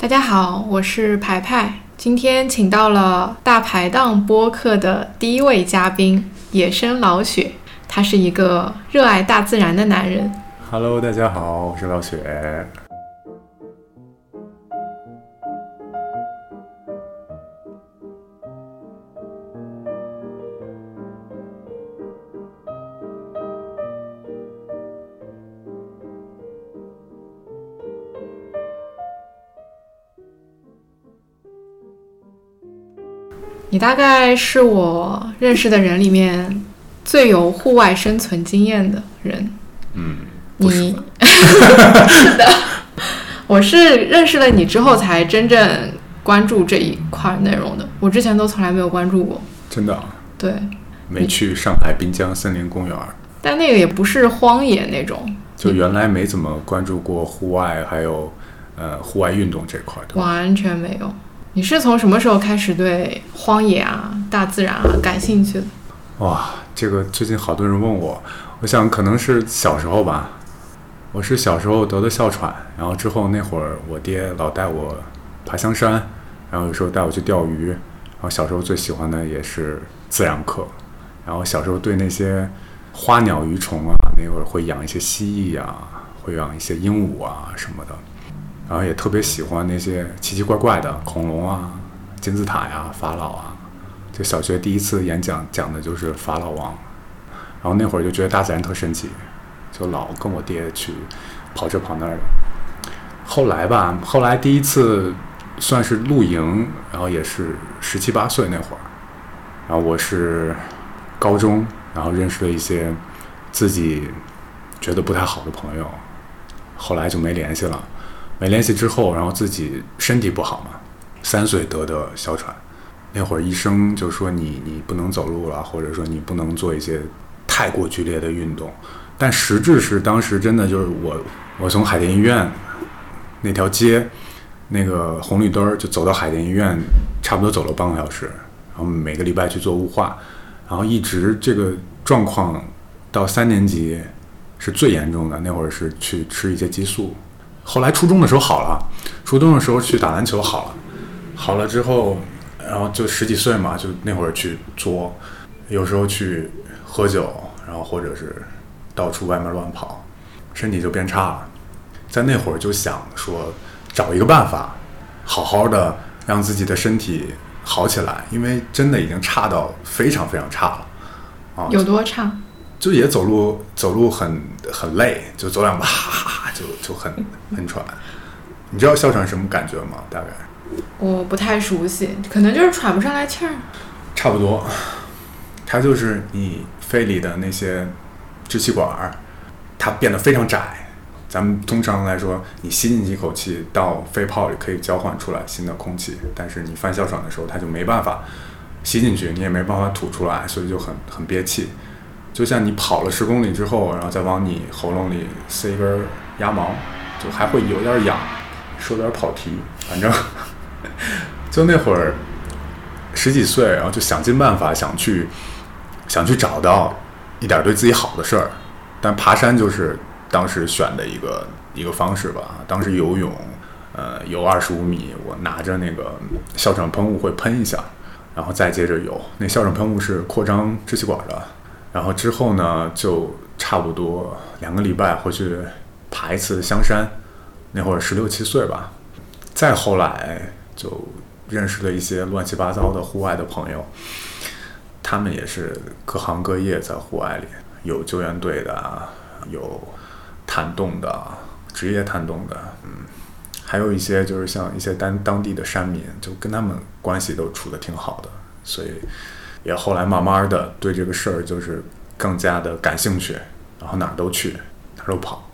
大家好，我是排排，今天请到了大排档播客的第一位嘉宾野生老雪，他是一个热爱大自然的男人。Hello，大家好，我是老雪。你大概是我认识的人里面最有户外生存经验的人。嗯，你吧 是的，我是认识了你之后才真正关注这一块内容的，我之前都从来没有关注过。真的啊对，没去上海滨江森林公园儿，但那个也不是荒野那种，就原来没怎么关注过户外，还有呃户外运动这块的。完全没有。你是从什么时候开始对荒野啊、大自然啊感兴趣的？哇，这个最近好多人问我，我想可能是小时候吧。我是小时候得的哮喘，然后之后那会儿我爹老带我爬香山，然后有时候带我去钓鱼，然后小时候最喜欢的也是自然课，然后小时候对那些花鸟鱼虫啊，那会儿会养一些蜥蜴啊，会养一些鹦鹉啊什么的，然后也特别喜欢那些奇奇怪怪的恐龙啊、金字塔呀、法老啊。就小学第一次演讲讲的就是法老王，然后那会儿就觉得大自然特神奇，就老跟我爹去跑这跑那儿的。后来吧，后来第一次算是露营，然后也是十七八岁那会儿，然后我是高中，然后认识了一些自己觉得不太好的朋友，后来就没联系了。没联系之后，然后自己身体不好嘛，三岁得的哮喘。那会儿医生就说你你不能走路了，或者说你不能做一些太过剧烈的运动。但实质是当时真的就是我我从海淀医院那条街那个红绿灯儿就走到海淀医院，差不多走了半个小时。然后每个礼拜去做雾化，然后一直这个状况到三年级是最严重的。那会儿是去吃一些激素，后来初中的时候好了，初中的时候去打篮球好了，好了之后。然后就十几岁嘛，就那会儿去作，有时候去喝酒，然后或者是到处外面乱跑，身体就变差了。在那会儿就想说，找一个办法，好好的让自己的身体好起来，因为真的已经差到非常非常差了。啊，有多差？就也走路走路很很累，就走两步哈哈哈就就很很喘。你知道哮喘什么感觉吗？大概？我不太熟悉，可能就是喘不上来气儿。差不多，它就是你肺里的那些支气管儿，它变得非常窄。咱们通常来说，你吸进去一口气，到肺泡里可以交换出来新的空气，但是你犯哮喘的时候，它就没办法吸进去，你也没办法吐出来，所以就很很憋气。就像你跑了十公里之后，然后再往你喉咙里塞一根鸭毛，就还会有点痒，说点跑题，反正。就那会儿十几岁，然后就想尽办法想去想去找到一点对自己好的事儿，但爬山就是当时选的一个一个方式吧。当时游泳，呃，游二十五米，我拿着那个哮喘喷雾会喷一下，然后再接着游。那哮喘喷雾是扩张支气管的，然后之后呢，就差不多两个礼拜会去爬一次香山。那会儿十六七岁吧，再后来。就认识了一些乱七八糟的户外的朋友，他们也是各行各业在户外里，有救援队的，有探洞的，职业探洞的，嗯，还有一些就是像一些当当地的山民，就跟他们关系都处的挺好的，所以也后来慢慢的对这个事儿就是更加的感兴趣，然后哪儿都去，哪儿都跑，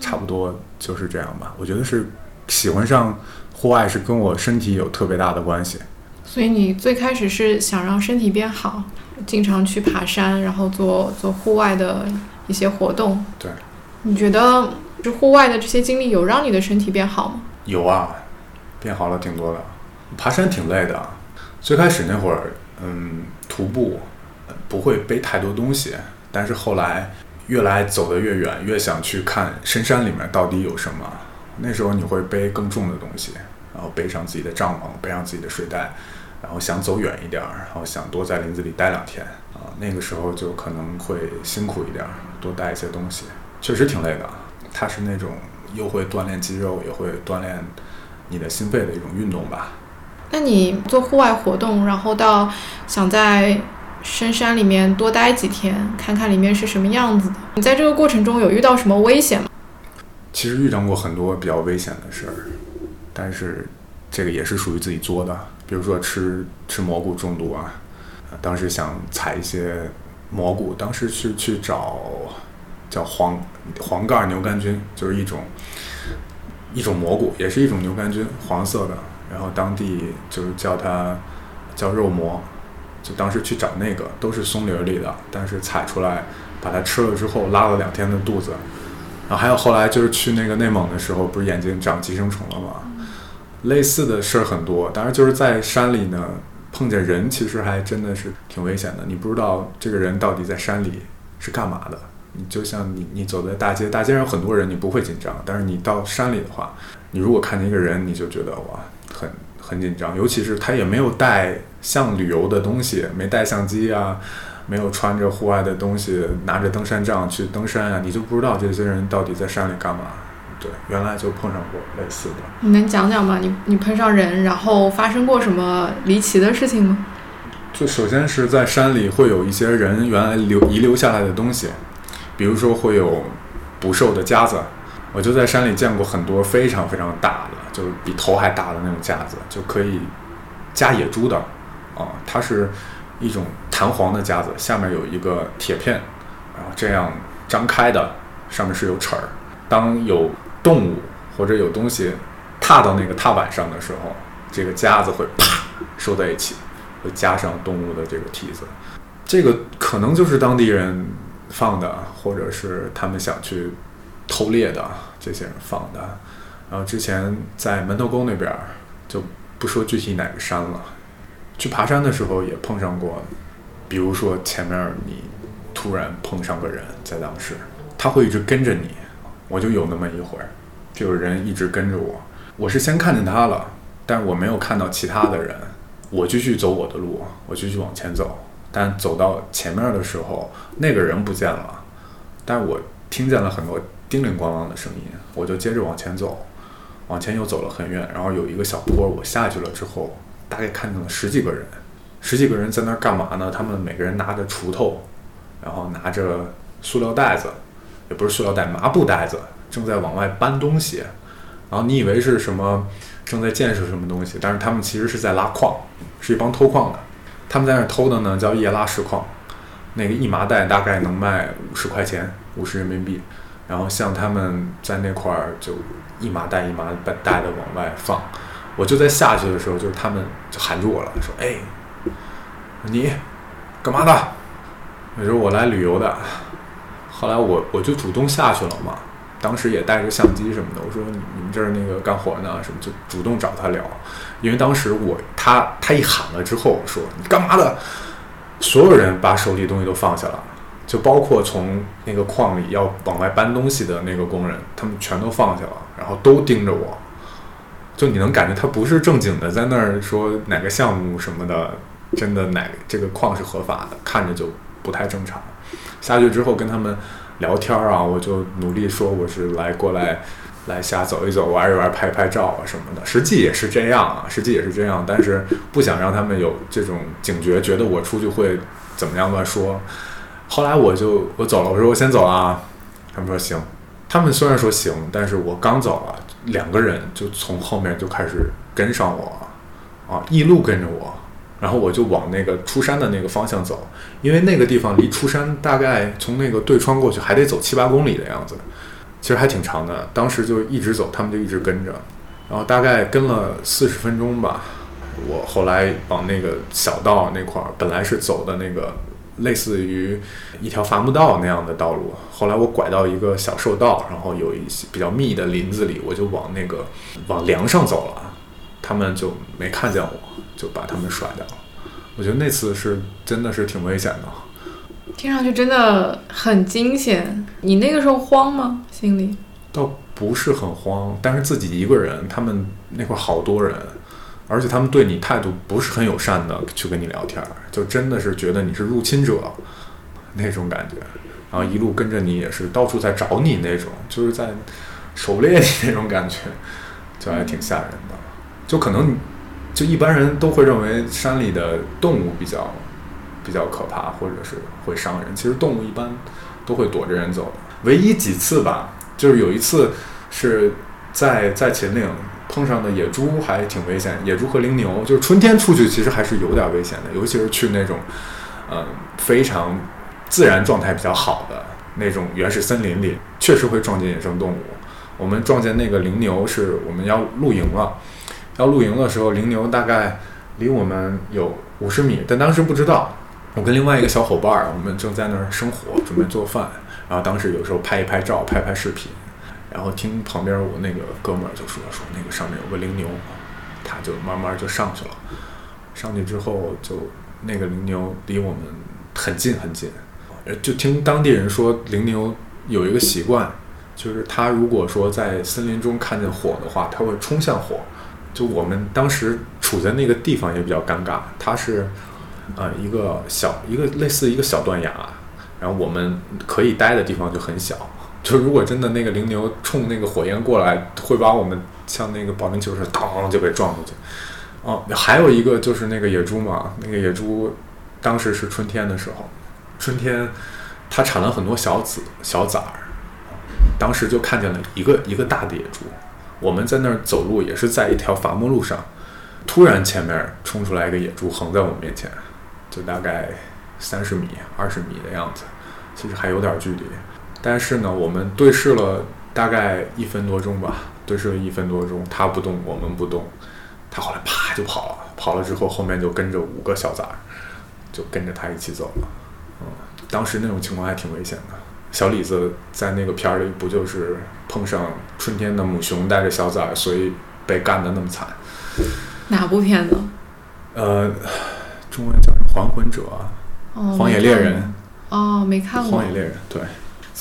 差不多就是这样吧。我觉得是喜欢上。户外是跟我身体有特别大的关系，所以你最开始是想让身体变好，经常去爬山，然后做做户外的一些活动。对，你觉得这户外的这些经历有让你的身体变好吗？有啊，变好了挺多的。爬山挺累的，最开始那会儿，嗯，徒步不会背太多东西，但是后来越来走得越远，越想去看深山里面到底有什么。那时候你会背更重的东西，然后背上自己的帐篷，背上自己的睡袋，然后想走远一点，然后想多在林子里待两天啊。那个时候就可能会辛苦一点，多带一些东西，确实挺累的。它是那种又会锻炼肌肉，也会锻炼你的心肺的一种运动吧。那你做户外活动，然后到想在深山里面多待几天，看看里面是什么样子的。你在这个过程中有遇到什么危险吗？其实遇到过很多比较危险的事儿，但是这个也是属于自己作的。比如说吃吃蘑菇中毒啊，当时想采一些蘑菇，当时是去找叫黄黄盖牛肝菌，就是一种一种蘑菇，也是一种牛肝菌，黄色的。然后当地就是叫它叫肉蘑，就当时去找那个都是松林里的，但是采出来把它吃了之后拉了两天的肚子。然后还有后来就是去那个内蒙的时候，不是眼睛长寄生虫了吗？类似的事儿很多，当然就是在山里呢碰见人，其实还真的是挺危险的。你不知道这个人到底在山里是干嘛的。你就像你你走在大街，大街上有很多人，你不会紧张，但是你到山里的话，你如果看见一个人，你就觉得哇。很很紧张，尤其是他也没有带像旅游的东西，没带相机啊，没有穿着户外的东西，拿着登山杖去登山啊，你就不知道这些人到底在山里干嘛。对，原来就碰上过类似的。你能讲讲吗？你你碰上人，然后发生过什么离奇的事情吗？就首先是在山里会有一些人原来留遗留下来的东西，比如说会有捕兽的夹子，我就在山里见过很多非常非常大的。就是比头还大的那种架子，就可以夹野猪的，啊，它是一种弹簧的夹子，下面有一个铁片，然后这样张开的，上面是有齿儿。当有动物或者有东西踏到那个踏板上的时候，这个夹子会啪收在一起，会加上动物的这个蹄子。这个可能就是当地人放的，或者是他们想去偷猎的这些人放的。然后之前在门头沟那边，就不说具体哪个山了。去爬山的时候也碰上过，比如说前面你突然碰上个人，在当时他会一直跟着你，我就有那么一会儿，就有人一直跟着我。我是先看见他了，但我没有看到其他的人，我继续走我的路，我继续往前走。但走到前面的时候，那个人不见了，但我听见了很多叮铃咣啷的声音，我就接着往前走。往前又走了很远，然后有一个小坡，我下去了之后，大概看见了十几个人，十几个人在那儿干嘛呢？他们每个人拿着锄头，然后拿着塑料袋子，也不是塑料袋，麻布袋子，正在往外搬东西。然后你以为是什么正在建设什么东西，但是他们其实是在拉矿，是一帮偷矿的。他们在那儿偷的呢，叫夜拉石矿，那个一麻袋大概能卖五十块钱，五十人民币。然后像他们在那块儿就。一麻袋一麻袋的往外放，我就在下去的时候，就是他们就喊住我了，说：“哎，你干嘛的？”我说：“我来旅游的。”后来我我就主动下去了嘛，当时也带着相机什么的。我说：“你们这儿那个干活呢？什么？”就主动找他聊，因为当时我他他一喊了之后说：“你干嘛的？”所有人把手里东西都放下了。就包括从那个矿里要往外搬东西的那个工人，他们全都放下了，然后都盯着我。就你能感觉他不是正经的在那儿说哪个项目什么的，真的哪这个矿是合法的，看着就不太正常。下去之后跟他们聊天啊，我就努力说我是来过来来瞎走一走、玩一玩、拍拍照啊什么的。实际也是这样啊，实际也是这样，但是不想让他们有这种警觉，觉得我出去会怎么样乱说。后来我就我走了，我说我先走了啊，他们说行，他们虽然说行，但是我刚走了，两个人就从后面就开始跟上我，啊，一路跟着我，然后我就往那个出山的那个方向走，因为那个地方离出山大概从那个对穿过去还得走七八公里的样子，其实还挺长的。当时就一直走，他们就一直跟着，然后大概跟了四十分钟吧，我后来往那个小道那块儿，本来是走的那个。类似于一条伐木道那样的道路，后来我拐到一个小兽道，然后有一些比较密的林子里，我就往那个往梁上走了，他们就没看见我，就把他们甩掉了。我觉得那次是真的是挺危险的，听上去真的很惊险。你那个时候慌吗？心里倒不是很慌，但是自己一个人，他们那块儿好多人，而且他们对你态度不是很友善的去跟你聊天，就真的是觉得你是入侵者那种感觉，然后一路跟着你也是到处在找你那种，就是在狩猎你那种感觉，就还挺吓人的。就可能就一般人都会认为山里的动物比较比较可怕，或者是会伤人。其实动物一般都会躲着人走。唯一几次吧，就是有一次是在在秦岭碰上的野猪，还挺危险。野猪和羚牛，就是春天出去其实还是有点危险的，尤其是去那种呃非常自然状态比较好的那种原始森林里，确实会撞见野生动物。我们撞见那个羚牛，是我们要露营了。要露营的时候，羚牛大概离我们有五十米，但当时不知道。我跟另外一个小伙伴儿，我们正在那儿生火，准备做饭。然后当时有时候拍一拍照，拍拍视频，然后听旁边我那个哥们儿就说说那个上面有个羚牛，他就慢慢就上去了。上去之后，就那个羚牛离我们很近很近。就听当地人说，羚牛有一个习惯，就是它如果说在森林中看见火的话，它会冲向火。就我们当时处在那个地方也比较尴尬，它是，呃，一个小一个类似一个小断崖，然后我们可以待的地方就很小。就如果真的那个羚牛冲那个火焰过来，会把我们像那个保龄球似的，当就被撞出去。哦，还有一个就是那个野猪嘛，那个野猪当时是春天的时候，春天它产了很多小籽小崽儿，当时就看见了一个一个大的野猪。我们在那儿走路，也是在一条伐木路上，突然前面冲出来一个野猪，横在我们面前，就大概三十米、二十米的样子，其实还有点距离。但是呢，我们对视了大概一分多钟吧，对视了一分多钟，他不动，我们不动，他后来啪就跑了，跑了之后后面就跟着五个小崽儿，就跟着他一起走了。嗯，当时那种情况还挺危险的。小李子在那个片儿里不就是碰上春天的母熊带着小崽儿，所以被干的那么惨。哪部片子？呃，中文叫《还魂者》哦，荒野猎人。哦，没看过荒。野猎人，对，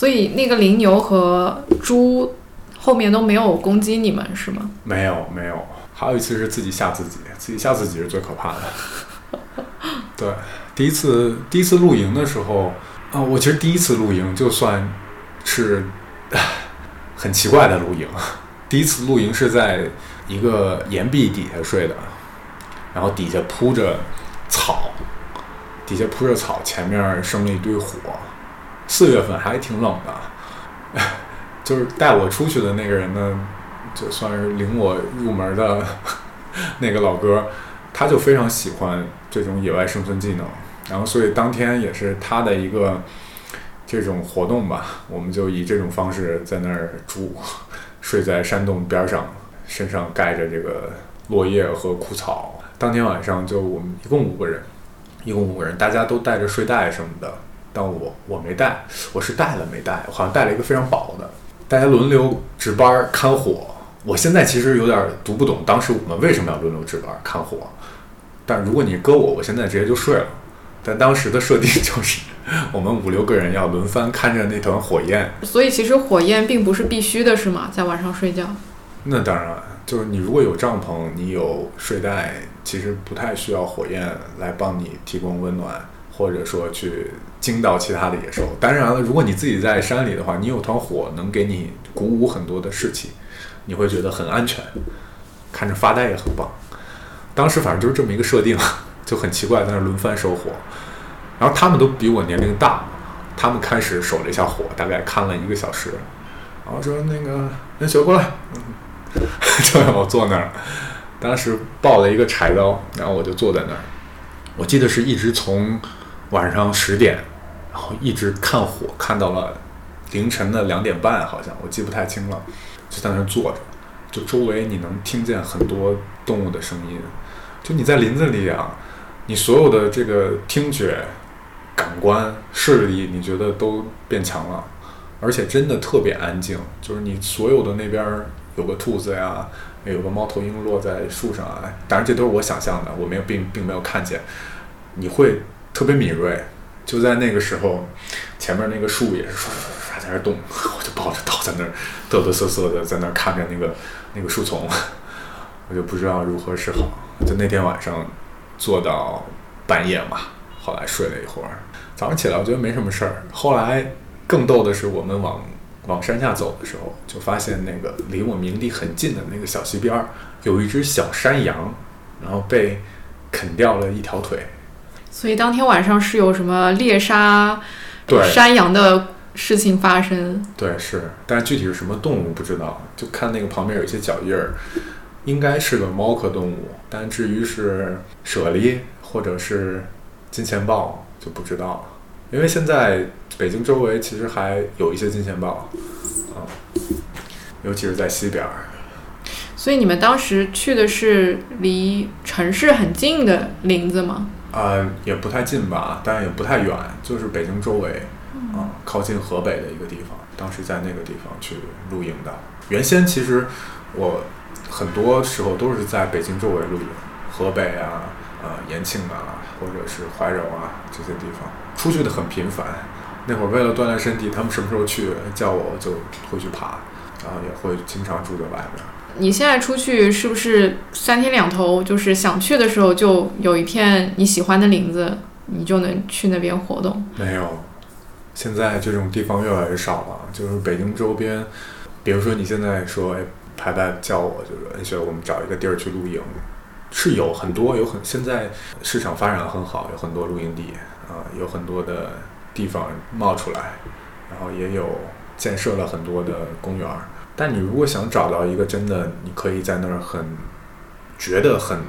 所以那个羚牛和猪后面都没有攻击你们是吗？没有没有。还有一次是自己吓自己，自己吓自己是最可怕的。对，第一次第一次露营的时候，啊、我其实第一次露营就算是 很奇怪的露营。第一次露营是在一个岩壁底下睡的，然后底下铺着草，底下铺着草，前面生了一堆火。四月份还挺冷的，就是带我出去的那个人呢，就算是领我入门的 那个老哥，他就非常喜欢这种野外生存技能，然后所以当天也是他的一个这种活动吧，我们就以这种方式在那儿住，睡在山洞边上，身上盖着这个落叶和枯草。当天晚上就我们一共五个人，一共五个人，大家都带着睡袋什么的，但我我没带，我是带了没带，我好像带了一个非常薄的。大家轮流值班儿看火。我现在其实有点读不懂当时我们为什么要轮流值班儿看火，但如果你搁我，我现在直接就睡了。但当时的设定就是，我们五六个人要轮番看着那团火焰。所以其实火焰并不是必须的，是吗？在晚上睡觉。那当然，就是你如果有帐篷，你有睡袋，其实不太需要火焰来帮你提供温暖，或者说去惊到其他的野兽。当然了，如果你自己在山里的话，你有团火能给你鼓舞很多的士气，你会觉得很安全，看着发呆也很棒。当时反正就是这么一个设定，就很奇怪，在那轮番收火。然后他们都比我年龄大，他们开始守了一下火，大概看了一个小时，然后说那个那雪过来，就让我坐那儿。当时抱了一个柴刀，然后我就坐在那儿。我记得是一直从晚上十点，然后一直看火，看到了凌晨的两点半，好像我记不太清了，就在那坐着。就周围你能听见很多动物的声音，就你在林子里啊，你所有的这个听觉、感官、视力，你觉得都变强了，而且真的特别安静。就是你所有的那边有个兔子呀，有个猫头鹰落在树上啊，当然这都是我想象的，我没有并并没有看见。你会特别敏锐，就在那个时候，前面那个树也是唰唰唰在那动，我就抱着刀在那儿嘚嘚瑟瑟的在那儿看着那个那个树丛，我就不知道如何是好。就那天晚上坐到半夜嘛，后来睡了一会儿，早上起来我觉得没什么事儿。后来更逗的是，我们往往山下走的时候，就发现那个离我营地很近的那个小溪边儿有一只小山羊，然后被啃掉了一条腿。所以当天晚上是有什么猎杀对山羊的事情发生？对，是，但是具体是什么动物不知道，就看那个旁边有一些脚印儿，应该是个猫科动物，但至于是猞猁或者是金钱豹就不知道了，因为现在北京周围其实还有一些金钱豹，啊、尤其是在西边儿。所以你们当时去的是离城市很近的林子吗？呃，也不太近吧，但也不太远，就是北京周围，啊、靠近河北的一个地方。当时在那个地方去露营的。原先其实我很多时候都是在北京周围露营，河北啊、呃延庆啊，或者是怀柔啊这些地方，出去的很频繁。那会儿为了锻炼身体，他们什么时候去叫我就会去爬，然后也会经常住在外面。你现在出去是不是三天两头？就是想去的时候就有一片你喜欢的林子，你就能去那边活动。没有，现在这种地方越来越少了。就是北京周边，比如说你现在说，哎，排排叫我，就是哎，需要我们找一个地儿去露营，是有很多，有很现在市场发展很好，有很多露营地啊、有很多的地方冒出来，然后也有建设了很多的公园儿。但你如果想找到一个真的，你可以在那儿很觉得很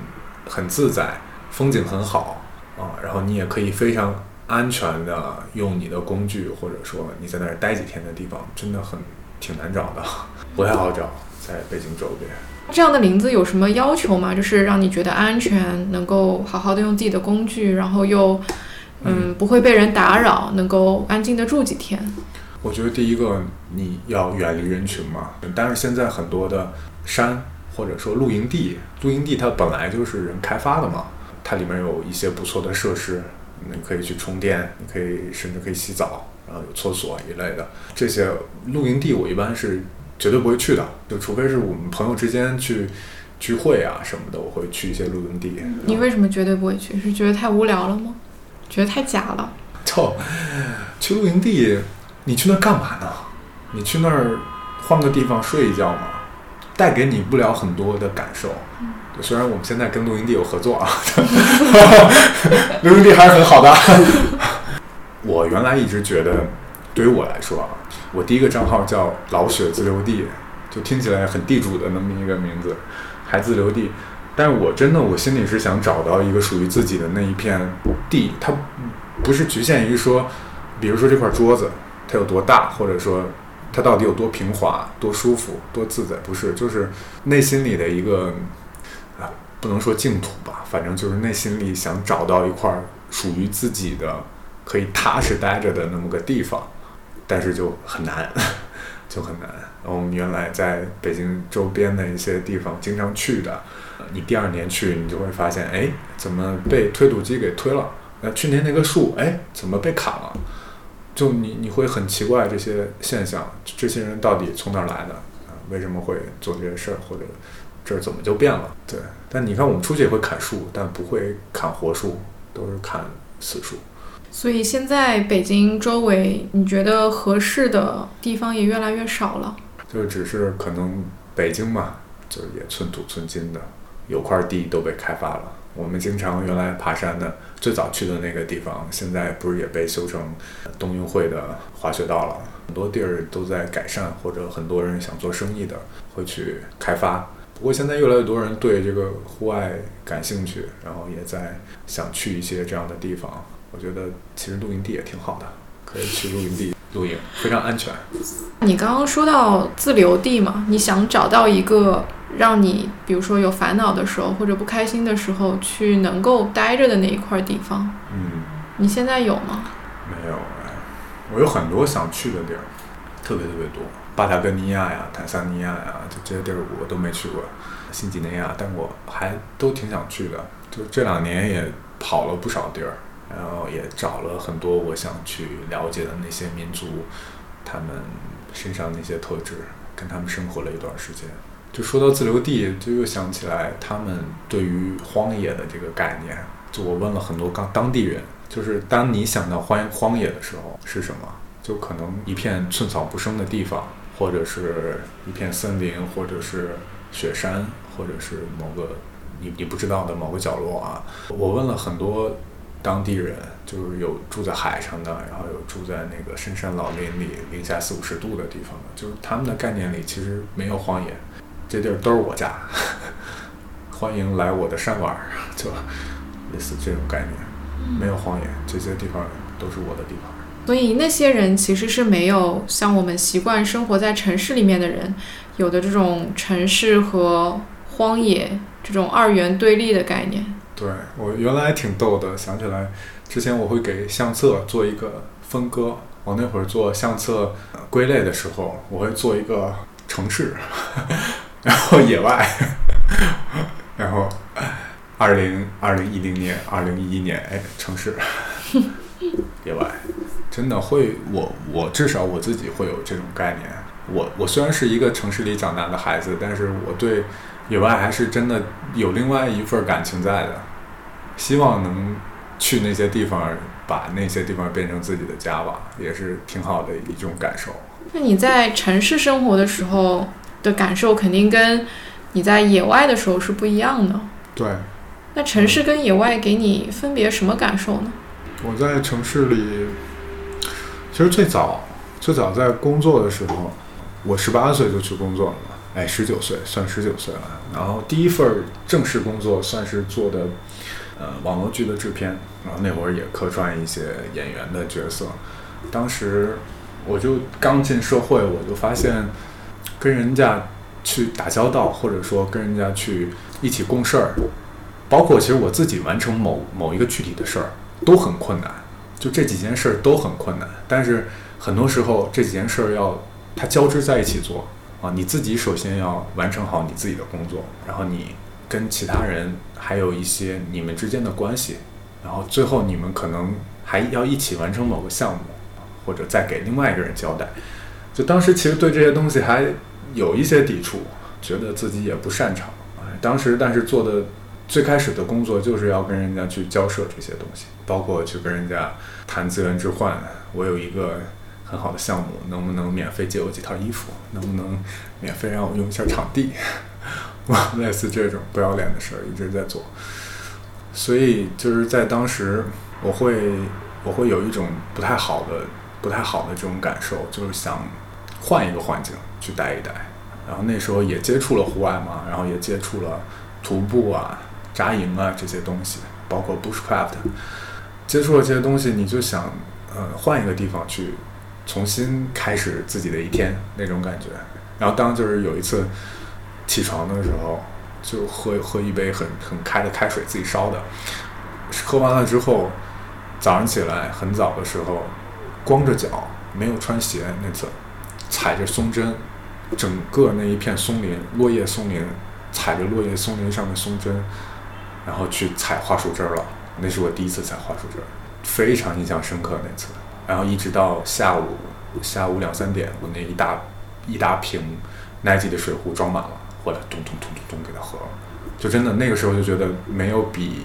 很自在，风景很好啊，然后你也可以非常安全的用你的工具，或者说你在那儿待几天的地方，真的很挺难找的，不太好找，在北京周边。这样的林子有什么要求吗？就是让你觉得安全，能够好好的用自己的工具，然后又嗯不会被人打扰，能够安静的住几天。我觉得第一个你要远离人群嘛，但是现在很多的山或者说露营地，露营地它本来就是人开发的嘛，它里面有一些不错的设施，你可以去充电，你可以甚至可以洗澡，然后有厕所一类的。这些露营地我一般是绝对不会去的，就除非是我们朋友之间去聚会啊什么的，我会去一些露营地。你为什么绝对不会去？是觉得太无聊了吗？觉得太假了？就去露营地，你去那儿干嘛呢？你去那儿换个地方睡一觉嘛，带给你不了很多的感受。虽然我们现在跟露营地有合作啊，露营地还是很好的。我原来一直觉得，对于我来说啊，我第一个账号叫老雪自留地，就听起来很地主的那么一个名字，还自留地。但是我真的，我心里是想找到一个属于自己的那一片地，它不是局限于说，比如说这块桌子有多大，或者说它到底有多平滑、多舒服、多自在，不是，就是内心里的一个啊，不能说净土吧，反正就是内心里想找到一块属于自己的可以踏实待着的那么个地方，但是就很难，就很难。我们原来在北京周边的一些地方经常去的，你第二年去，你就会发现，哎，怎么被推土机给推了？那去年那个树，哎，怎么被砍了？就你你会很奇怪这些现象，这些人到底从哪儿来的？啊，为什么会做这些事儿？或者这儿怎么就变了？对，但你看我们出去也会砍树，但不会砍活树，都是砍死树。所以现在北京周围，你觉得合适的地方也越来越少了。就只是可能北京嘛，就是也寸土寸金的，有块地都被开发了。我们经常原来爬山的，最早去的那个地方，现在不是也被修成冬运会的滑雪道了？很多地儿都在改善，或者很多人想做生意的会去开发。不过现在越来越多人对这个户外感兴趣，然后也在想去一些这样的地方。我觉得其实露营地也挺好的，可以去露营地露营，非常安全。你刚刚说到自留地嘛，你想找到一个让你，比如说有烦恼的时候或者不开心的时候，去能够待着的那一块地方，嗯。你现在有吗？没有哎，我有很多想去的地儿，特别特别多，巴塔哥尼亚呀、坦桑尼亚呀，就这些地儿我都没去过，新几内亚，但我还都挺想去的。就这两年也跑了不少地儿，然后也找了很多我想去了解的那些民族，他们身上那些特质，跟他们生活了一段时间。就说到自留地，就又想起来他们对于荒野的这个概念。就我问了很多当当地人，就是当你想到荒荒野的时候是什么？就可能一片寸草不生的地方，或者是一片森林，或者是雪山，或者是某个你你不知道的某个角落啊。我问了很多当地人，就是有住在海上的，然后有住在那个深山老林里，零下四五十度的地方的，就是他们的概念里其实没有荒野，这地儿都是我家，欢迎来我的山玩儿，就。类似这种概念，没有荒野，这些地方都是我的地方。所以那些人其实是没有像我们习惯生活在城市里面的人有的这种城市和荒野这种二元对立的概念。对我原来挺逗的，想起来之前我会给相册做一个分割。我那会儿做相册归类的时候，我会做一个城市，然后野外，然后。二零二零一零年，二零一一年，哎，城市，野外，真的会，我我至少我自己会有这种概念。我我虽然是一个城市里长大的孩子，但是我对野外还是真的有另外一份感情在的。希望能去那些地方，把那些地方变成自己的家吧，也是挺好的一种感受。那你在城市生活的时候的感受，肯定跟你在野外的时候是不一样的。对。那城市跟野外给你分别什么感受呢？我在城市里，其实最早最早在工作的时候，我十八岁就去工作了嘛，哎，十九岁算十九岁了。然后第一份正式工作算是做的呃网络剧的制片，然后那会儿也客串一些演员的角色。当时我就刚进社会，我就发现跟人家去打交道，或者说跟人家去一起共事儿。包括其实我自己完成某某一个具体的事儿都很困难，就这几件事儿都很困难。但是很多时候这几件事儿要它交织在一起做啊，你自己首先要完成好你自己的工作，然后你跟其他人还有一些你们之间的关系，然后最后你们可能还要一起完成某个项目，或者再给另外一个人交代。就当时其实对这些东西还有一些抵触，觉得自己也不擅长。当时但是做的。最开始的工作就是要跟人家去交涉这些东西，包括去跟人家谈资源置换。我有一个很好的项目，能不能免费借我几套衣服？能不能免费让我用一下场地？哇类似这种不要脸的事儿一直在做。所以就是在当时，我会我会有一种不太好的不太好的这种感受，就是想换一个环境去待一待。然后那时候也接触了户外嘛，然后也接触了徒步啊。扎营啊，这些东西，包括 bushcraft，接触了这些东西，你就想，呃，换一个地方去，重新开始自己的一天那种感觉。然后当就是有一次起床的时候，就喝喝一杯很很开的开水，自己烧的，喝完了之后，早上起来很早的时候，光着脚，没有穿鞋，那次踩着松针，整个那一片松林，落叶松林，踩着落叶松林上的松针。然后去采桦树枝儿了，那是我第一次采桦树枝儿，非常印象深刻那次。然后一直到下午下午两三点，我那一大一大瓶 Nike 的水壶装满了，回来咚咚咚咚咚给它喝了，就真的那个时候就觉得没有比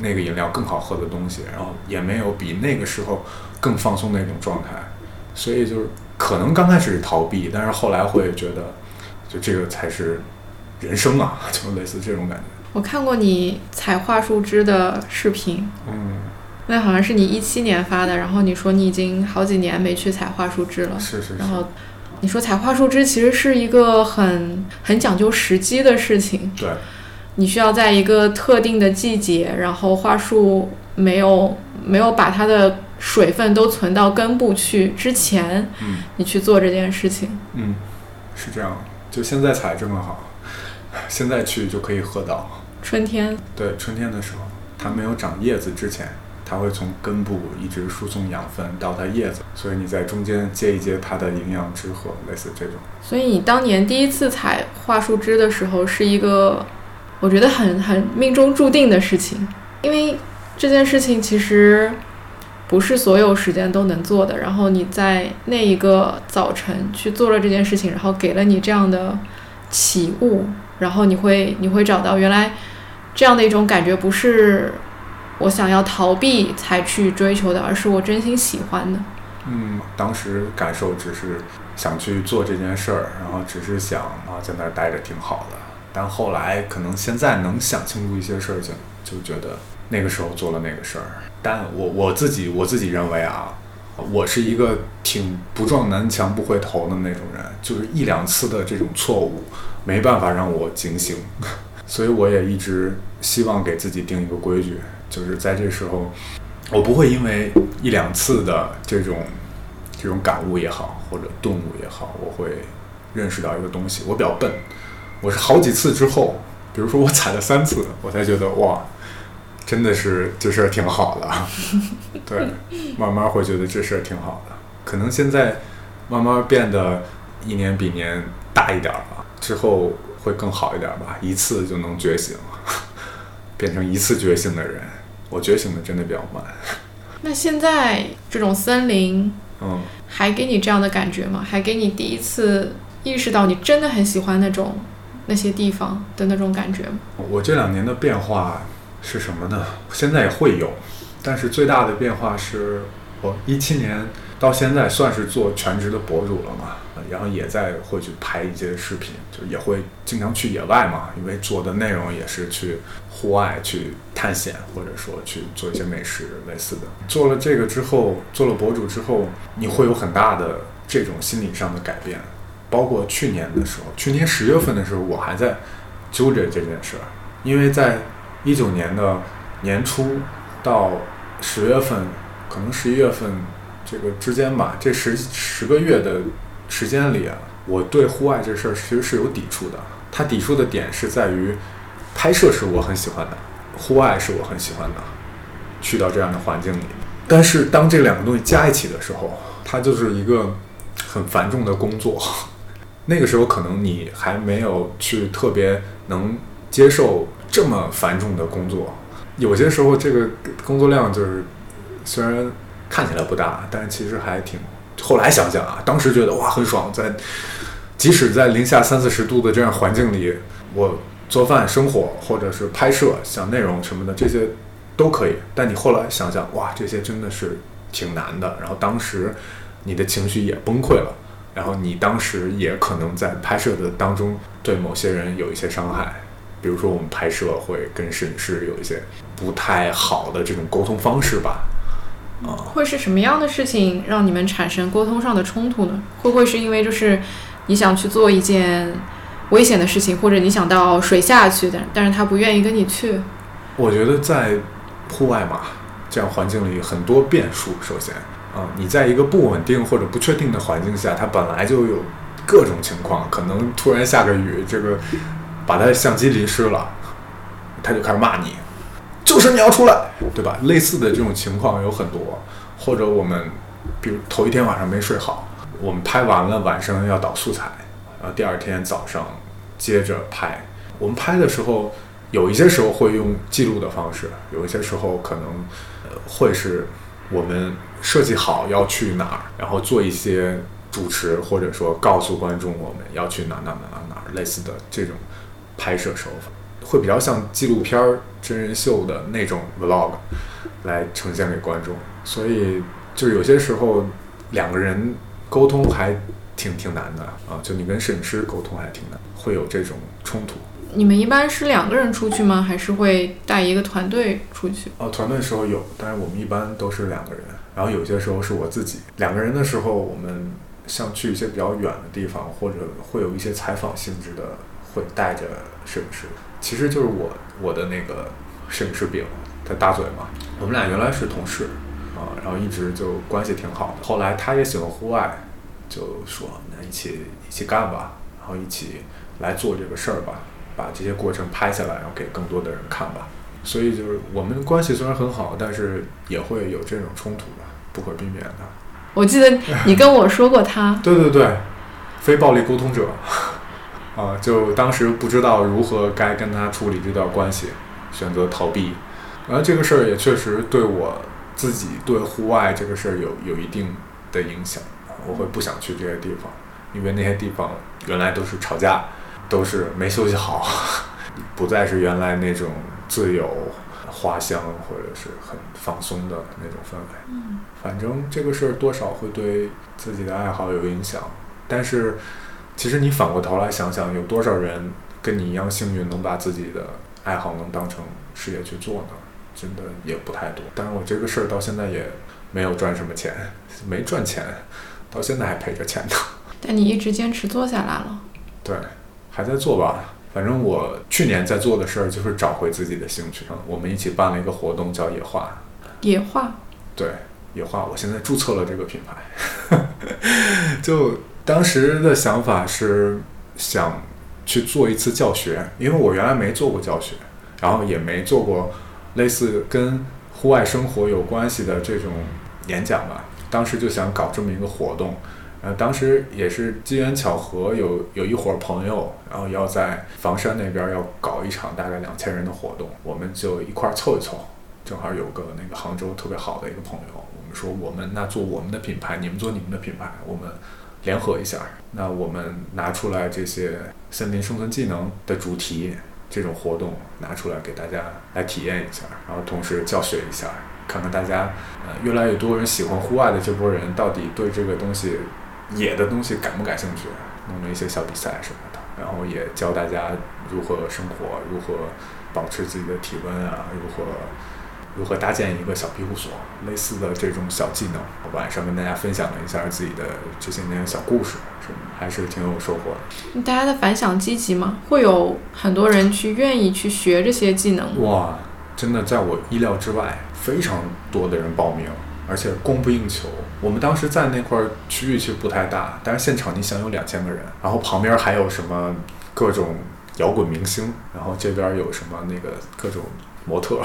那个饮料更好喝的东西，然后也没有比那个时候更放松的那种状态。所以就是可能刚开始是逃避，但是后来会觉得，就这个才是人生啊，就类似这种感觉。我看过你采桦树枝的视频，嗯，那好像是你一七年发的，然后你说你已经好几年没去采桦树枝了，是是是，然后你说采桦树枝其实是一个很很讲究时机的事情，对，你需要在一个特定的季节，然后桦树没有没有把它的水分都存到根部去之前，嗯，你去做这件事情，嗯，是这样，就现在采正好。现在去就可以喝到。春天。对，春天的时候，它没有长叶子之前，它会从根部一直输送养分到它叶子，所以你在中间接一接它的营养之和，类似这种。所以你当年第一次采桦树枝的时候，是一个我觉得很很命中注定的事情，因为这件事情其实不是所有时间都能做的。然后你在那一个早晨去做了这件事情，然后给了你这样的启悟，然后你会你会找到原来这样的一种感觉不是我想要逃避才去追求的，而是我真心喜欢的。嗯，当时感受只是想去做这件事儿，然后只是想啊在那儿待着挺好的。但后来可能现在能想清楚一些事情，就觉得那个时候做了那个事儿。但我我自己我自己认为啊，我是一个挺不撞南墙不回头的那种人，就是一两次的这种错误没办法让我警醒，所以我也一直希望给自己定一个规矩，就是在这时候，我不会因为一两次的这种这种感悟也好，或者顿悟也好，我会认识到一个东西，我比较笨。我是好几次之后，比如说我踩了三次，我才觉得哇，真的是这事儿挺好的。对，慢慢会觉得这事儿挺好的。可能现在慢慢变得一年比年大一点了，之后会更好一点吧。一次就能觉醒，变成一次觉醒的人。我觉醒的真的比较慢。那现在这种森林，嗯，还给你这样的感觉吗？还给你第一次意识到你真的很喜欢那种？那些地方的那种感觉吗？我这两年的变化是什么呢？现在也会有，但是最大的变化是我一七年到现在算是做全职的博主了嘛，然后也在会去拍一些视频，就也会经常去野外嘛，因为做的内容也是去户外去探险，或者说去做一些美食类似的。做了这个之后，做了博主之后，你会有很大的这种心理上的改变。包括去年的时候，去年十月份的时候，我还在揪着这件事儿，因为在一九年的年初到十月份，可能十一月份这个之间吧，这十十个月的时间里啊，我对户外这事儿其实是有抵触的。它抵触的点是在于，拍摄是我很喜欢的，户外是我很喜欢的，去到这样的环境里。但是当这两个东西加一起的时候，它就是一个很繁重的工作。那个时候可能你还没有去特别能接受这么繁重的工作，有些时候这个工作量就是虽然看起来不大，但是其实还挺。后来想想啊，当时觉得哇很爽，在即使在零下三四十度的这样环境里，我做饭、生火或者是拍摄、想内容什么的这些都可以。但你后来想想，哇，这些真的是挺难的。然后当时你的情绪也崩溃了。然后你当时也可能在拍摄的当中对某些人有一些伤害，比如说我们拍摄会跟摄影师有一些不太好的这种沟通方式吧，啊，会是什么样的事情让你们产生沟通上的冲突呢？会不会是因为就是你想去做一件危险的事情，或者你想到水下去但，但是他不愿意跟你去？我觉得在户外嘛，这样环境里很多变数，首先。啊，你在一个不稳定或者不确定的环境下，它本来就有各种情况，可能突然下个雨，这个把他相机淋湿了，他就开始骂你，就是你要出来，对吧？类似的这种情况有很多，或者我们比如头一天晚上没睡好，我们拍完了晚上要导素材，然后第二天早上接着拍。我们拍的时候，有一些时候会用记录的方式，有一些时候可能呃会是我们。设计好要去哪儿，然后做一些主持，或者说告诉观众我们要去哪哪哪哪哪，类似的这种拍摄手法，会比较像纪录片儿、真人秀的那种 vlog 来呈现给观众。所以就有些时候两个人沟通还挺挺难的啊，就你跟摄影师沟通还挺难，会有这种冲突。你们一般是两个人出去吗？还是会带一个团队出去？哦，团队的时候有，但是我们一般都是两个人。然后有些时候是我自己两个人的时候，我们像去一些比较远的地方，或者会有一些采访性质的，会带着摄影师。其实就是我我的那个摄影师饼，他大嘴嘛。我们俩原来是同事啊，然后一直就关系挺好的。后来他也喜欢户外，就说那一起一起干吧，然后一起来做这个事儿吧，把这些过程拍下来，然后给更多的人看吧。所以就是我们关系虽然很好，但是也会有这种冲突吧。不可避免的。我记得你跟我说过他。对对对，非暴力沟通者。啊，就当时不知道如何该跟他处理这段关系，选择逃避。然后这个事儿也确实对我自己对户外这个事儿有有一定的影响，我会不想去这些地方，因为那些地方原来都是吵架，都是没休息好，不再是原来那种自由、花香或者是很放松的那种氛围。嗯反正这个事儿多少会对自己的爱好有影响，但是其实你反过头来想想，有多少人跟你一样幸运，能把自己的爱好能当成事业去做呢？真的也不太多。但是我这个事儿到现在也没有赚什么钱，没赚钱，到现在还赔着钱呢。但你一直坚持做下来了。对，还在做吧。反正我去年在做的事儿就是找回自己的兴趣。我们一起办了一个活动，叫野化。野化，对，野化，我现在注册了这个品牌。就当时的想法是想去做一次教学，因为我原来没做过教学，然后也没做过类似跟户外生活有关系的这种演讲吧。当时就想搞这么一个活动，呃，当时也是机缘巧合，有有一伙朋友，然后要在房山那边要搞一场大概两千人的活动，我们就一块凑一凑。正好有个那个杭州特别好的一个朋友，我们说我们那做我们的品牌，你们做你们的品牌，我们联合一下。那我们拿出来这些森林生存技能的主题，这种活动拿出来给大家来体验一下，然后同时教学一下，看看大家呃越来越多人喜欢户外的这波人到底对这个东西野的东西感不感兴趣，弄了一些小比赛什么的，然后也教大家如何生活，如何保持自己的体温啊，如何。如何搭建一个小庇护所，类似的这种小技能，晚上跟大家分享了一下自己的这些年小故事，什么还是挺有收获的。大家的反响积极吗？会有很多人去愿意去学这些技能吗？哇，真的在我意料之外，非常多的人报名，而且供不应求。我们当时在那块区域其实不太大，但是现场你想有两千个人，然后旁边还有什么各种摇滚明星，然后这边有什么那个各种模特。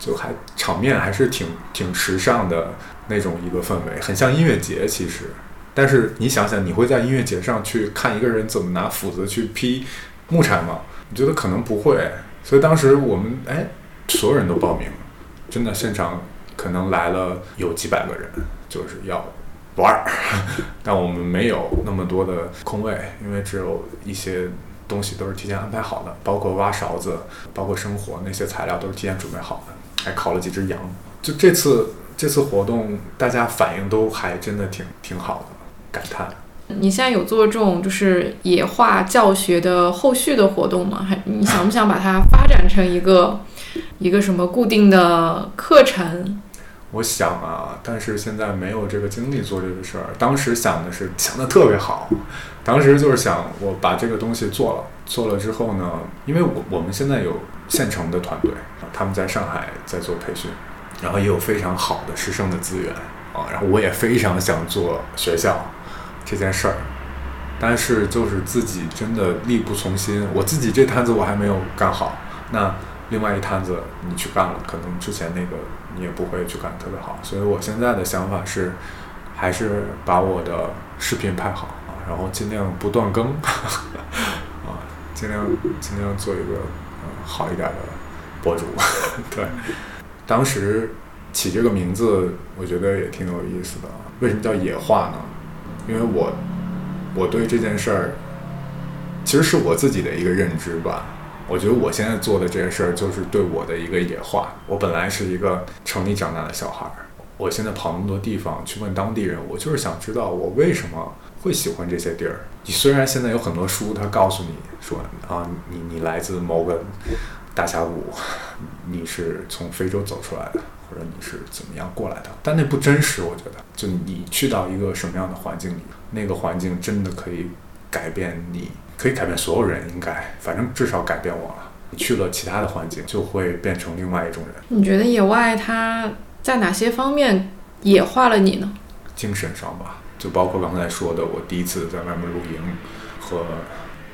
就还场面还是挺挺时尚的那种一个氛围，很像音乐节其实。但是你想想，你会在音乐节上去看一个人怎么拿斧子去劈木柴吗？我觉得可能不会。所以当时我们哎，所有人都报名，真的现场可能来了有几百个人，就是要玩儿。但我们没有那么多的空位，因为只有一些东西都是提前安排好的，包括挖勺子，包括生火那些材料都是提前准备好的。还烤了几只羊，就这次这次活动，大家反应都还真的挺挺好的，感叹。你现在有做这种就是野化教学的后续的活动吗？还你想不想把它发展成一个一个什么固定的课程？我想啊，但是现在没有这个精力做这个事儿。当时想的是想的特别好，当时就是想我把这个东西做了，做了之后呢，因为我我们现在有现成的团队。他们在上海在做培训，然后也有非常好的师生的资源啊，然后我也非常想做学校这件事儿，但是就是自己真的力不从心，我自己这摊子我还没有干好，那另外一摊子你去干了，可能之前那个你也不会去干特别好，所以我现在的想法是，还是把我的视频拍好啊，然后尽量不断更 啊，尽量尽量做一个嗯好一点的。博主，对，当时起这个名字，我觉得也挺有意思的。为什么叫野化呢？因为我我对这件事儿，其实是我自己的一个认知吧。我觉得我现在做的这件事儿，就是对我的一个野化。我本来是一个城里长大的小孩儿，我现在跑那么多地方去问当地人，我就是想知道我为什么会喜欢这些地儿。你虽然现在有很多书，他告诉你说啊，你你来自某个。大峡谷，你是从非洲走出来的，或者你是怎么样过来的？但那不真实，我觉得。就你去到一个什么样的环境里，那个环境真的可以改变你，可以改变所有人，应该，反正至少改变我了。你去了其他的环境，就会变成另外一种人。你觉得野外它在哪些方面野化了你呢？精神上吧，就包括刚才说的，我第一次在外面露营，和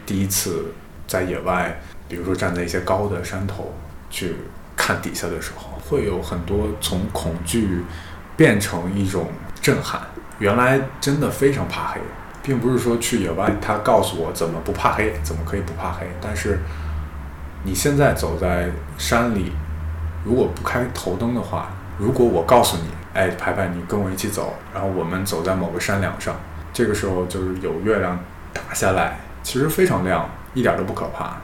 第一次在野外。比如说站在一些高的山头去看底下的时候，会有很多从恐惧变成一种震撼。原来真的非常怕黑，并不是说去野外他告诉我怎么不怕黑，怎么可以不怕黑。但是你现在走在山里，如果不开头灯的话，如果我告诉你，哎，排排，你跟我一起走，然后我们走在某个山梁上，这个时候就是有月亮打下来，其实非常亮，一点都不可怕。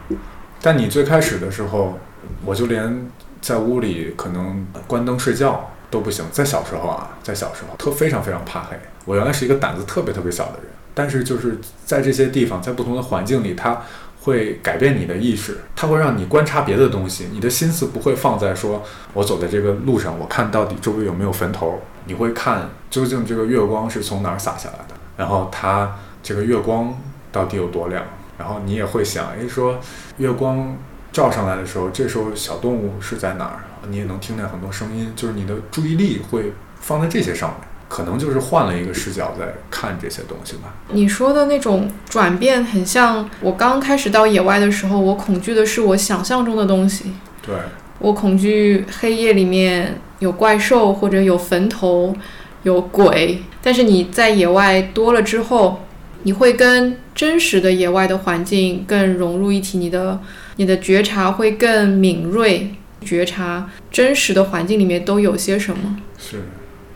但你最开始的时候，我就连在屋里可能关灯睡觉都不行。在小时候啊，在小时候特非常非常怕黑。我原来是一个胆子特别特别小的人，但是就是在这些地方，在不同的环境里，它会改变你的意识，它会让你观察别的东西。你的心思不会放在说我走在这个路上，我看到底周围有没有坟头。你会看究竟这个月光是从哪儿洒下来的，然后它这个月光到底有多亮。然后你也会想，哎，说月光照上来的时候，这时候小动物是在哪儿？你也能听见很多声音，就是你的注意力会放在这些上面，可能就是换了一个视角在看这些东西吧。你说的那种转变，很像我刚开始到野外的时候，我恐惧的是我想象中的东西。对，我恐惧黑夜里面有怪兽，或者有坟头，有鬼。但是你在野外多了之后。你会跟真实的野外的环境更融入一体，你的你的觉察会更敏锐，觉察真实的环境里面都有些什么？是，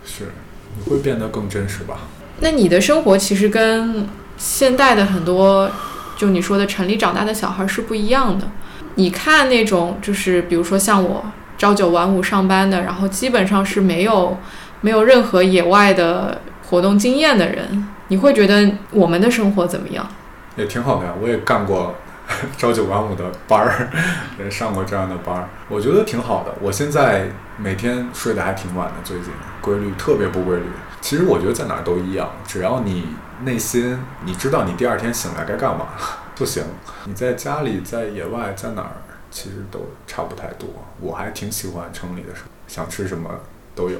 是，你会变得更真实吧？那你的生活其实跟现代的很多，就你说的城里长大的小孩是不一样的。你看那种就是比如说像我朝九晚五上班的，然后基本上是没有没有任何野外的活动经验的人。你会觉得我们的生活怎么样？也挺好的呀，我也干过 朝九晚五的班儿，也上过这样的班儿，我觉得挺好的。我现在每天睡得还挺晚的，最近规律特别不规律。其实我觉得在哪儿都一样，只要你内心你知道你第二天醒来该干嘛就行。你在家里、在野外、在哪儿，其实都差不太多。我还挺喜欢城里的，想吃什么都有，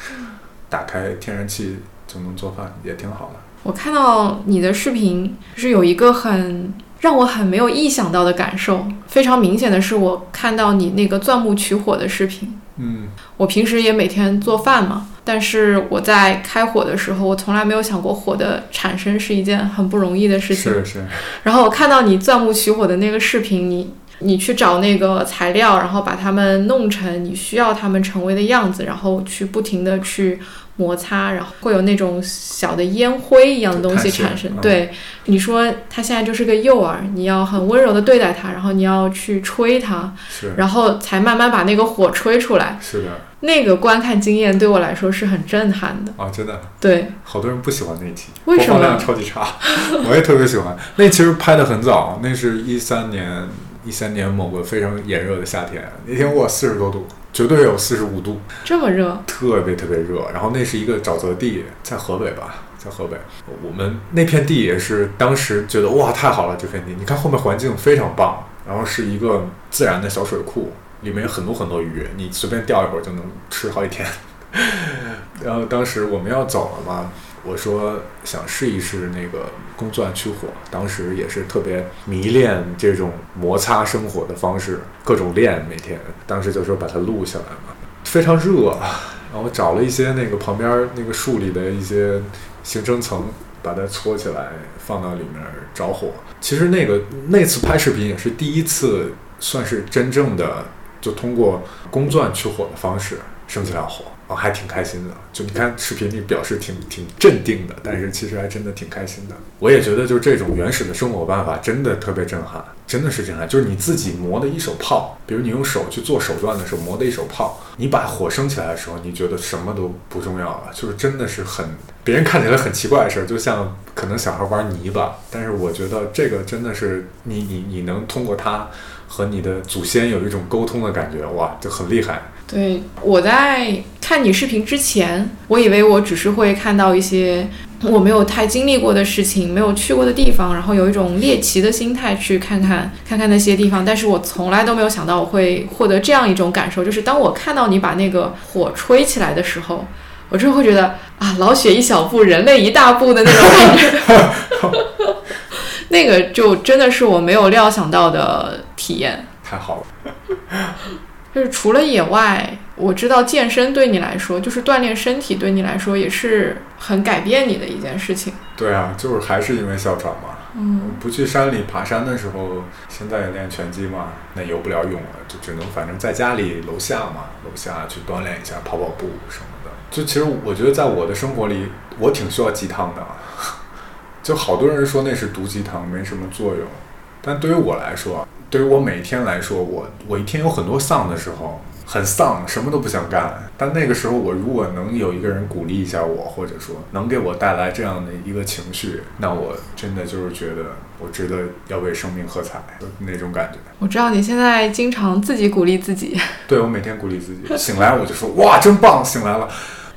打开天然气。就能做饭也挺好的。我看到你的视频，就是有一个很让我很没有意想到的感受。非常明显的是，我看到你那个钻木取火的视频。嗯，我平时也每天做饭嘛，但是我在开火的时候，我从来没有想过火的产生是一件很不容易的事情。是是。然后我看到你钻木取火的那个视频，你你去找那个材料，然后把它们弄成你需要它们成为的样子，然后去不停的去。摩擦，然后会有那种小的烟灰一样的东西产生。对，你说他现在就是个诱饵，你要很温柔的对待他，然后你要去吹他，然后才慢慢把那个火吹出来。是的，那个观看经验对我来说是很震撼的。啊，真的。对，好多人不喜欢那期，为什么？量超级差。我也特别喜欢。那其实拍的很早，那是一三年，一三年某个非常炎热的夏天，那天哇四十多度。绝对有四十五度，这么热，特别特别热。然后那是一个沼泽地，在河北吧，在河北。我们那片地也是当时觉得哇，太好了，这片地。你看后面环境非常棒，然后是一个自然的小水库，里面有很多很多鱼，你随便钓一会儿就能吃好几天。然后当时我们要走了嘛。我说想试一试那个工钻取火，当时也是特别迷恋这种摩擦生火的方式，各种练，每天。当时就说把它录下来嘛，非常热，然后找了一些那个旁边那个树里的一些形成层，把它搓起来放到里面着火。其实那个那次拍视频也是第一次，算是真正的就通过工钻取火的方式升起来火。哦，还挺开心的。就你看视频里表示挺挺镇定的，但是其实还真的挺开心的。我也觉得，就是这种原始的生活办法真的特别震撼，真的是震撼。就是你自己磨的一手炮，比如你用手去做手钻的时候磨的一手炮，你把火升起来的时候，你觉得什么都不重要了，就是真的是很别人看起来很奇怪的事儿，就像可能小孩玩泥巴，但是我觉得这个真的是你你你能通过它和你的祖先有一种沟通的感觉，哇，就很厉害。对，我在看你视频之前，我以为我只是会看到一些我没有太经历过的事情，没有去过的地方，然后有一种猎奇的心态去看看看看那些地方。但是我从来都没有想到我会获得这样一种感受，就是当我看到你把那个火吹起来的时候，我真的会觉得啊，老雪一小步，人类一大步的那种感觉。那个就真的是我没有料想到的体验。太好了。就是除了野外，我知道健身对你来说，就是锻炼身体对你来说也是很改变你的一件事情。对啊，就是还是因为哮喘嘛。嗯，不去山里爬山的时候，现在练拳击嘛，那游不了泳了，就只能反正在家里楼下嘛，楼下去锻炼一下，跑跑步什么的。就其实我觉得在我的生活里，我挺需要鸡汤的。就好多人说那是毒鸡汤，没什么作用。但对于我来说，对于我每天来说，我我一天有很多丧的时候，很丧，什么都不想干。但那个时候，我如果能有一个人鼓励一下我，或者说能给我带来这样的一个情绪，那我真的就是觉得我值得要为生命喝彩，就那种感觉。我知道你现在经常自己鼓励自己。对我每天鼓励自己，醒来我就说哇，真棒，醒来了。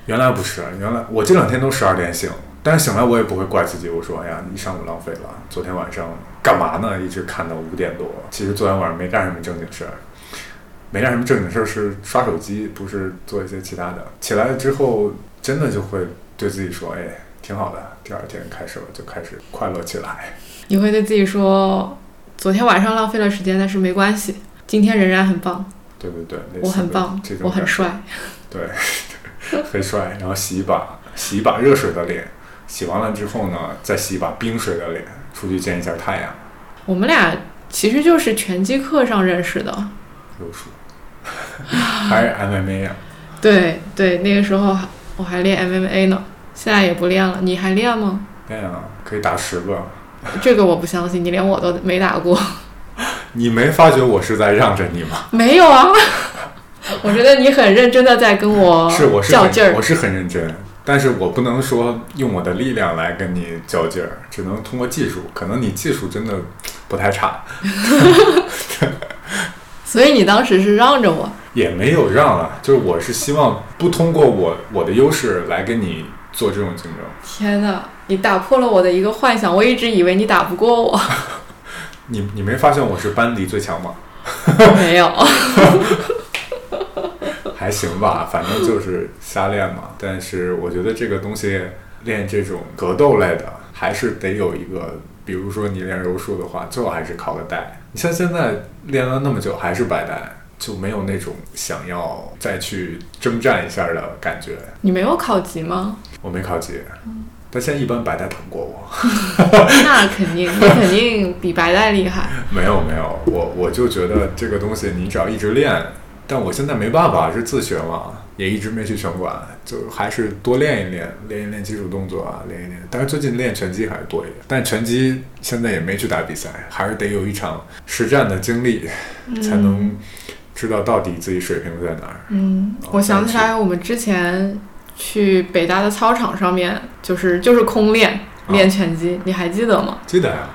原来不是，原来我这两天都十二点醒。但是醒来我也不会怪自己，我说哎呀，一上午浪费了。昨天晚上干嘛呢？一直看到五点多。其实昨天晚上没干什么正经事儿，没干什么正经事儿是刷手机，不是做一些其他的。起来了之后，真的就会对自己说，哎，挺好的。第二天开始了，就开始快乐起来。你会对自己说，昨天晚上浪费了时间，但是没关系，今天仍然很棒。对对对，我很棒，我很帅。对，很帅。然后洗一把洗一把热水的脸。洗完了之后呢，再洗一把冰水的脸，出去见一下太阳。我们俩其实就是拳击课上认识的。柔术，还是 MMA 呀？对对，那个时候我还练 MMA 呢，现在也不练了。你还练吗？练啊，可以打十个。这个我不相信，你连我都没打过。你没发觉我是在让着你吗？没有啊，我觉得你很认真的在跟我是我较劲儿，我是很认真。但是我不能说用我的力量来跟你较劲儿，只能通过技术。可能你技术真的不太差，所以你当时是让着我，也没有让了，就是我是希望不通过我我的优势来跟你做这种竞争。天哪，你打破了我的一个幻想，我一直以为你打不过我。你你没发现我是班里最强吗？没有。还行吧，反正就是瞎练嘛。但是我觉得这个东西练这种格斗类的，还是得有一个，比如说你练柔术的话，最好还是考个带。你像现在练了那么久还是白带，就没有那种想要再去征战一下的感觉。你没有考级吗？我没考级，但现在一般白带打不过我。那肯定，你肯定比白带厉害。没有没有，我我就觉得这个东西，你只要一直练。但我现在没办法，是自学嘛，也一直没去拳馆，就还是多练一练，练一练基础动作啊，练一练。但是最近练拳击还是多一点，但拳击现在也没去打比赛，还是得有一场实战的经历，才能知道到底自己水平在哪儿。嗯，我想起来，我们之前去北大的操场上面，就是就是空练练拳击，你还记得吗？记得呀。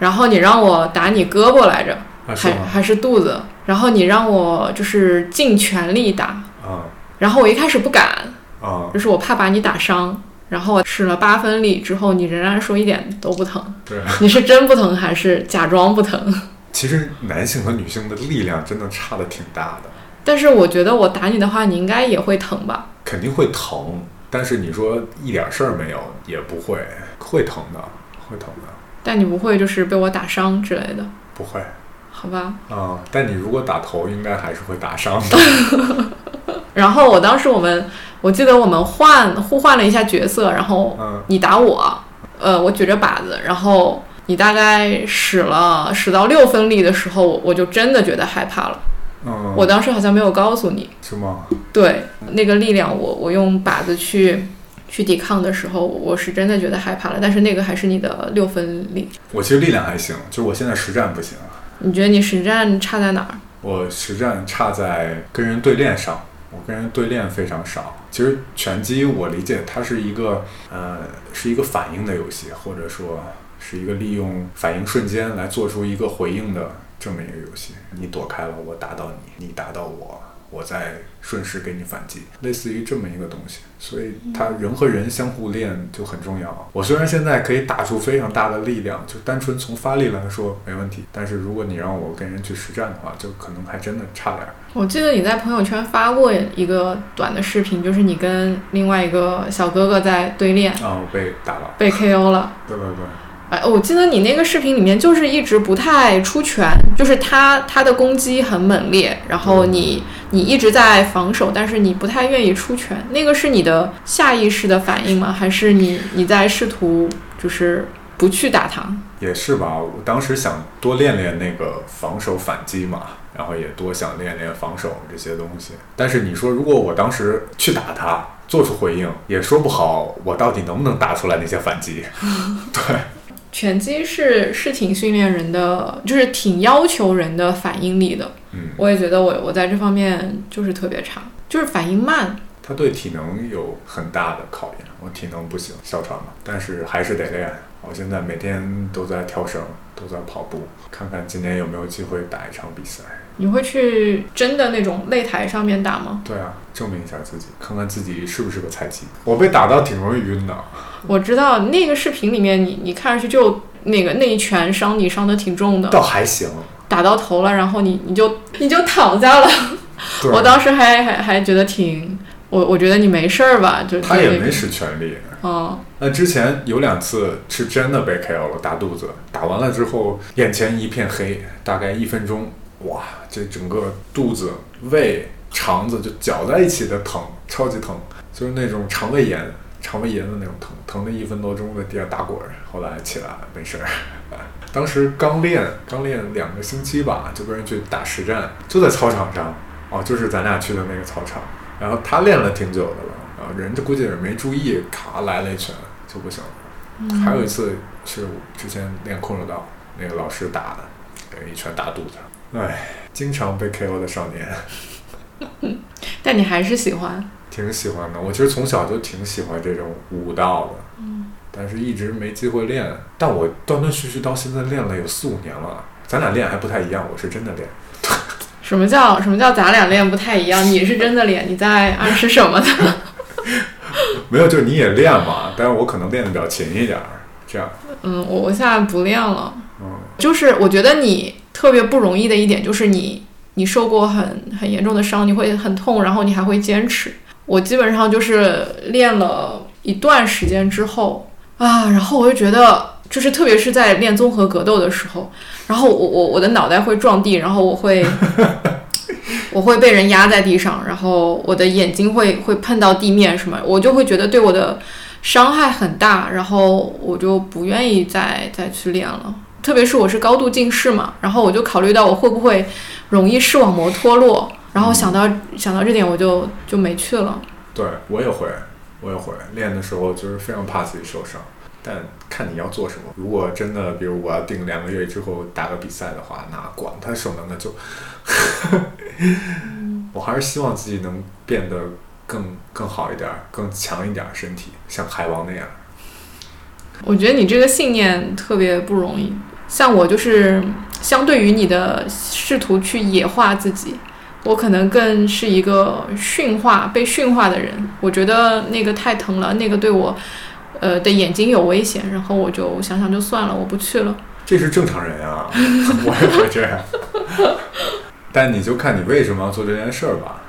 然后你让我打你胳膊来着，还还是肚子？然后你让我就是尽全力打，啊然后我一开始不敢，啊就是我怕把你打伤。然后我使了八分力之后，你仍然说一点都不疼。对，你是真不疼还是假装不疼？其实男性和女性的力量真的差的挺大的。但是我觉得我打你的话，你应该也会疼吧？肯定会疼，但是你说一点事儿没有也不会，会疼的，会疼的。但你不会就是被我打伤之类的？不会。好吧，啊，但你如果打头，应该还是会打伤的。然后我当时我们，我记得我们换互换了一下角色，然后你打我，呃，我举着靶子，然后你大概使了使到六分力的时候，我就真的觉得害怕了。嗯，我当时好像没有告诉你，是吗？对，那个力量，我我用靶子去去抵抗的时候，我是真的觉得害怕了。但是那个还是你的六分力。我其实力量还行，就是我现在实战不行。你觉得你实战差在哪儿？我实战差在跟人对练上，我跟人对练非常少。其实拳击我理解它是一个呃是一个反应的游戏，或者说是一个利用反应瞬间来做出一个回应的这么一个游戏。你躲开了，我打到你；你打到我。我再顺势给你反击，类似于这么一个东西，所以他人和人相互练就很重要。我虽然现在可以打出非常大的力量，就单纯从发力来说没问题，但是如果你让我跟人去实战的话，就可能还真的差点。我记得你在朋友圈发过一个短的视频，就是你跟另外一个小哥哥在对练，啊，我被打了，被 KO 了。对对对。哎，我记得你那个视频里面就是一直不太出拳，就是他他的攻击很猛烈，然后你你一直在防守，但是你不太愿意出拳，那个是你的下意识的反应吗？还是你你在试图就是不去打他？也是吧，我当时想多练练那个防守反击嘛，然后也多想练练防守这些东西。但是你说，如果我当时去打他，做出回应，也说不好我到底能不能打出来那些反击。对，拳击是是挺训练人的，就是挺要求人的反应力的。嗯，我也觉得我我在这方面就是特别差，就是反应慢。他对体能有很大的考验，我体能不行，哮喘嘛，但是还是得练。我现在每天都在跳绳，都在跑步，看看今年有没有机会打一场比赛。你会去真的那种擂台上面打吗？对啊，证明一下自己，看看自己是不是个菜鸡。我被打到挺容易晕的。我知道那个视频里面，你你看上去就那个那一拳伤你伤的挺重的，倒还行。打到头了，然后你你就你就躺下了。我当时还还还觉得挺，我我觉得你没事儿吧？就他也没使全力。嗯，那之前有两次是真的被 KO 了，打肚子，打完了之后眼前一片黑，大概一分钟，哇，这整个肚子、胃、肠子就搅在一起的疼，超级疼，就是那种肠胃炎、肠胃炎的那种疼，疼了一分多钟在地上打滚儿，后来起来没事儿。当时刚练，刚练两个星期吧，就跟人去打实战，就在操场上，哦，就是咱俩去的那个操场，然后他练了挺久的了。然后，人家估计也没注意，咔来了一拳就不行了。还有一次是之前练空手道，那个老师打的，给一拳打肚子上。哎，经常被 KO 的少年。但你还是喜欢？挺喜欢的，我其实从小就挺喜欢这种武道的。嗯。但是一直没机会练，但我断断续续到现在练了有四五年了。咱俩练还不太一样，我是真的练。什么叫什么叫咱俩练不太一样？你是真的练，你在暗示什么呢？没有，就是你也练嘛，但是我可能练的比较勤一点儿，这样。嗯，我我现在不练了。嗯，就是我觉得你特别不容易的一点，就是你你受过很很严重的伤，你会很痛，然后你还会坚持。我基本上就是练了一段时间之后啊，然后我就觉得，就是特别是在练综合格斗的时候，然后我我我的脑袋会撞地，然后我会。我会被人压在地上，然后我的眼睛会会碰到地面什么，我就会觉得对我的伤害很大，然后我就不愿意再再去练了。特别是我是高度近视嘛，然后我就考虑到我会不会容易视网膜脱落，然后想到想到这点，我就就没去了。对我也会，我也会练的时候就是非常怕自己受伤，但看你要做什么。如果真的，比如我要定两个月之后打个比赛的话，那管他什么呢？就。我还是希望自己能变得更更好一点，更强一点身体，像海王那样。我觉得你这个信念特别不容易。像我就是相对于你的试图去野化自己，我可能更是一个驯化被驯化的人。我觉得那个太疼了，那个对我呃的眼睛有危险，然后我就想想就算了，我不去了。这是正常人啊，我也会这样。但你就看你为什么要做这件事儿吧。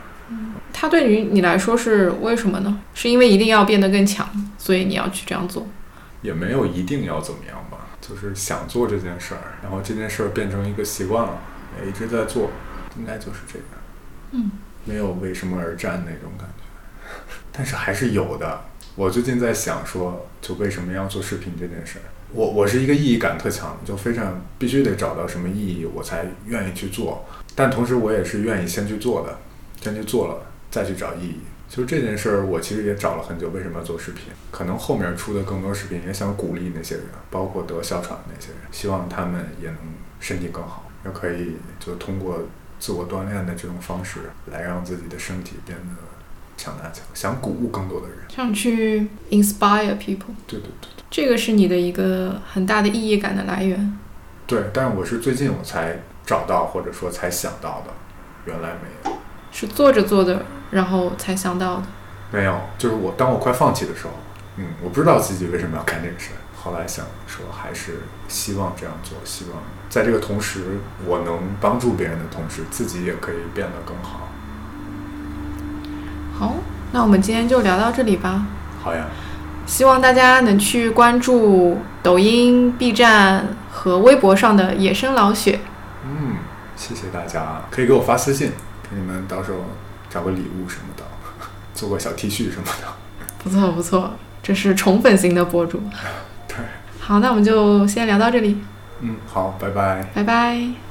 嗯，它对于你来说是为什么呢？是因为一定要变得更强，所以你要去这样做？也没有一定要怎么样吧，就是想做这件事儿，然后这件事儿变成一个习惯了，也一直在做，应该就是这个。嗯，没有为什么而战那种感觉，但是还是有的。我最近在想说，就为什么要做视频这件事儿？我我是一个意义感特强，就非常必须得找到什么意义，我才愿意去做。但同时，我也是愿意先去做的，先去做了，再去找意义。就是这件事儿，我其实也找了很久。为什么要做视频？可能后面出的更多视频，也想鼓励那些人，包括得哮喘的那些人，希望他们也能身体更好，也可以就通过自我锻炼的这种方式，来让自己的身体变得强大起来。想鼓舞更多的人，想去 inspire people。对对对，这个是你的一个很大的意义感的来源。对，但是我是最近我才。找到或者说才想到的，原来没有，是做着做着，然后才想到的。没有，就是我当我快放弃的时候，嗯，我不知道自己为什么要干这个事儿。后来想说，还是希望这样做，希望在这个同时，我能帮助别人的同时，自己也可以变得更好。好，那我们今天就聊到这里吧。好呀。希望大家能去关注抖音、B 站和微博上的野生老雪。嗯，谢谢大家，可以给我发私信，给你们到时候找个礼物什么的，做个小 T 恤什么的。不错不错，这是宠粉型的博主。对。好，那我们就先聊到这里，嗯，好，拜拜。拜拜。